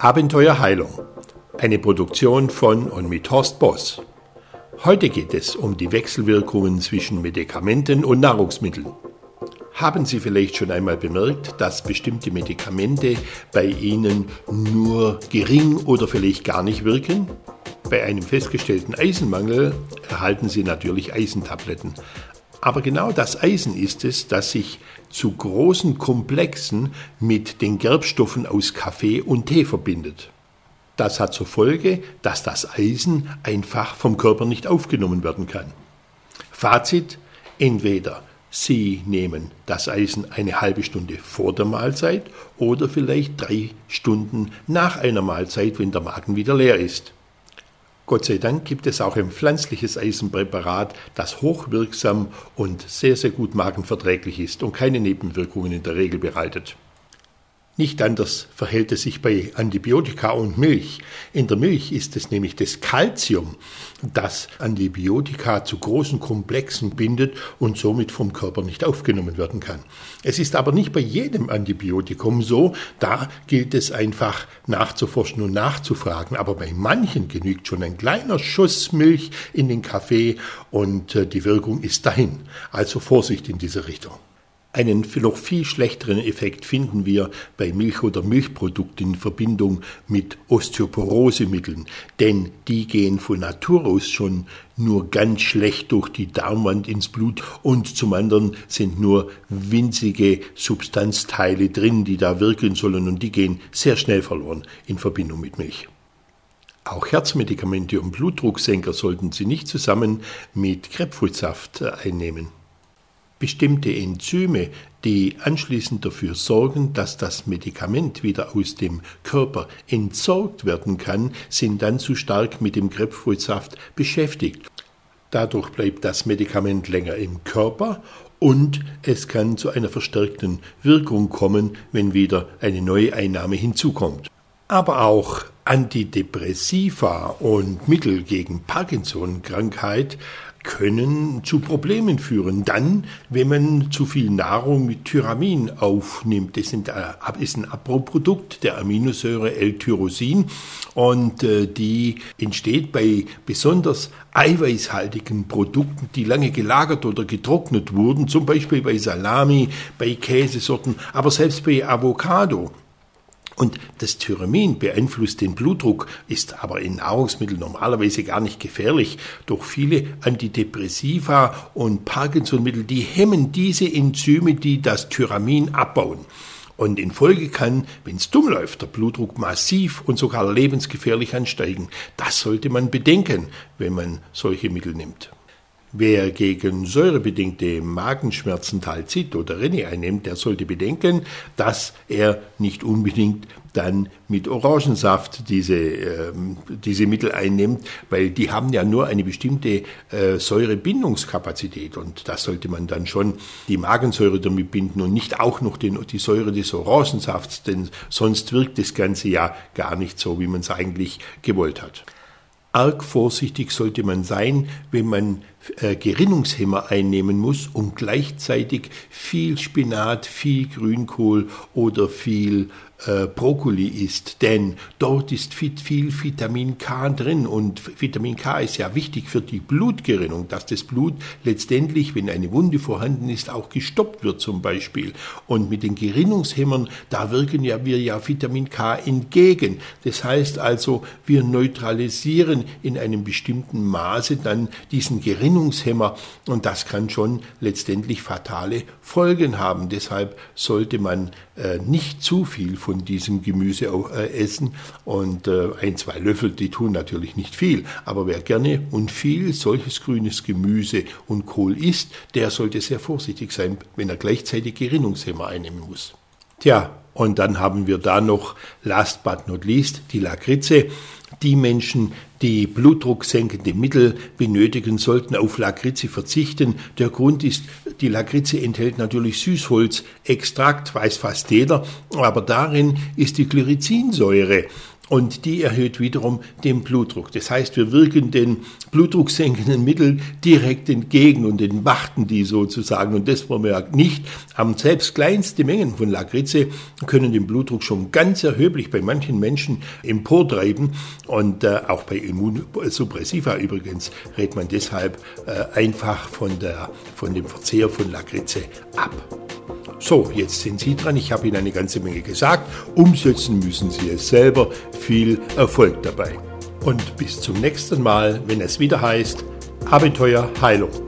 Abenteuerheilung. Eine Produktion von und mit Horst Boss. Heute geht es um die Wechselwirkungen zwischen Medikamenten und Nahrungsmitteln. Haben Sie vielleicht schon einmal bemerkt, dass bestimmte Medikamente bei Ihnen nur gering oder vielleicht gar nicht wirken? Bei einem festgestellten Eisenmangel erhalten Sie natürlich Eisentabletten. Aber genau das Eisen ist es, das sich zu großen Komplexen mit den Gerbstoffen aus Kaffee und Tee verbindet. Das hat zur Folge, dass das Eisen einfach vom Körper nicht aufgenommen werden kann. Fazit, entweder Sie nehmen das Eisen eine halbe Stunde vor der Mahlzeit oder vielleicht drei Stunden nach einer Mahlzeit, wenn der Magen wieder leer ist. Gott sei Dank gibt es auch ein pflanzliches Eisenpräparat, das hochwirksam und sehr, sehr gut magenverträglich ist und keine Nebenwirkungen in der Regel bereitet. Nicht anders verhält es sich bei Antibiotika und Milch. In der Milch ist es nämlich das Kalzium, das Antibiotika zu großen Komplexen bindet und somit vom Körper nicht aufgenommen werden kann. Es ist aber nicht bei jedem Antibiotikum so, da gilt es einfach nachzuforschen und nachzufragen. Aber bei manchen genügt schon ein kleiner Schuss Milch in den Kaffee und äh, die Wirkung ist dahin. Also Vorsicht in diese Richtung. Einen noch viel schlechteren Effekt finden wir bei Milch oder Milchprodukten in Verbindung mit Osteoporosemitteln, denn die gehen von Natur aus schon nur ganz schlecht durch die Darmwand ins Blut und zum anderen sind nur winzige Substanzteile drin, die da wirken sollen und die gehen sehr schnell verloren in Verbindung mit Milch. Auch Herzmedikamente und Blutdrucksenker sollten Sie nicht zusammen mit Grapefruitsaft einnehmen bestimmte Enzyme, die anschließend dafür sorgen, dass das Medikament wieder aus dem Körper entsorgt werden kann, sind dann zu stark mit dem Grapefruitsaft beschäftigt. Dadurch bleibt das Medikament länger im Körper und es kann zu einer verstärkten Wirkung kommen, wenn wieder eine neue Einnahme hinzukommt. Aber auch Antidepressiva und Mittel gegen Parkinson-Krankheit können zu Problemen führen. Dann, wenn man zu viel Nahrung mit Tyramin aufnimmt, das äh, ist ein Abbauprodukt der Aminosäure L-Tyrosin und äh, die entsteht bei besonders eiweißhaltigen Produkten, die lange gelagert oder getrocknet wurden, zum Beispiel bei Salami, bei Käsesorten, aber selbst bei Avocado. Und das Tyramin beeinflusst den Blutdruck, ist aber in Nahrungsmitteln normalerweise gar nicht gefährlich. Doch viele Antidepressiva und Parkinsonmittel, die hemmen diese Enzyme, die das Tyramin abbauen. Und in Folge kann, wenn es dumm läuft, der Blutdruck massiv und sogar lebensgefährlich ansteigen. Das sollte man bedenken, wenn man solche Mittel nimmt. Wer gegen säurebedingte Magenschmerzen Talzit oder Renne einnimmt, der sollte bedenken, dass er nicht unbedingt dann mit Orangensaft diese, äh, diese Mittel einnimmt, weil die haben ja nur eine bestimmte äh, Säurebindungskapazität und das sollte man dann schon die Magensäure damit binden und nicht auch noch den, die Säure des Orangensafts, denn sonst wirkt das Ganze ja gar nicht so, wie man es eigentlich gewollt hat. Arg vorsichtig sollte man sein, wenn man äh, Gerinnungshemmer einnehmen muss, um gleichzeitig viel Spinat, viel Grünkohl oder viel äh, Brokkoli isst, denn dort ist viel, viel Vitamin K drin und Vitamin K ist ja wichtig für die Blutgerinnung, dass das Blut letztendlich, wenn eine Wunde vorhanden ist, auch gestoppt wird zum Beispiel. Und mit den Gerinnungshemmern, da wirken ja wir ja Vitamin K entgegen. Das heißt also, wir neutralisieren in einem bestimmten Maße dann diesen Gerinnungshemmer und das kann schon letztendlich fatale Folgen haben. Deshalb sollte man äh, nicht zu viel von diesem Gemüse auch, äh, essen. Und äh, ein, zwei Löffel, die tun natürlich nicht viel. Aber wer gerne und viel solches grünes Gemüse und Kohl isst, der sollte sehr vorsichtig sein, wenn er gleichzeitig Gerinnungshemmer einnehmen muss. Tja, und dann haben wir da noch, last but not least, die Lakritze. Die Menschen, die blutdrucksenkende Mittel benötigen, sollten auf Lakritze verzichten. Der Grund ist, die Lakritze enthält natürlich Süßholzextrakt, weiß fast jeder, aber darin ist die Glyrizinsäure. Und die erhöht wiederum den Blutdruck. Das heißt, wir wirken den blutdrucksenkenden Mitteln direkt entgegen und entmachten die sozusagen. Und das wollen wir nicht. Am selbst kleinste Mengen von Lakritze können den Blutdruck schon ganz erheblich bei manchen Menschen emportreiben. Und äh, auch bei Immunsuppressiva übrigens rät man deshalb äh, einfach von, der, von dem Verzehr von Lakritze ab. So, jetzt sind Sie dran. Ich habe Ihnen eine ganze Menge gesagt. Umsetzen müssen Sie es selber. Viel Erfolg dabei. Und bis zum nächsten Mal, wenn es wieder heißt Abenteuer Heilung.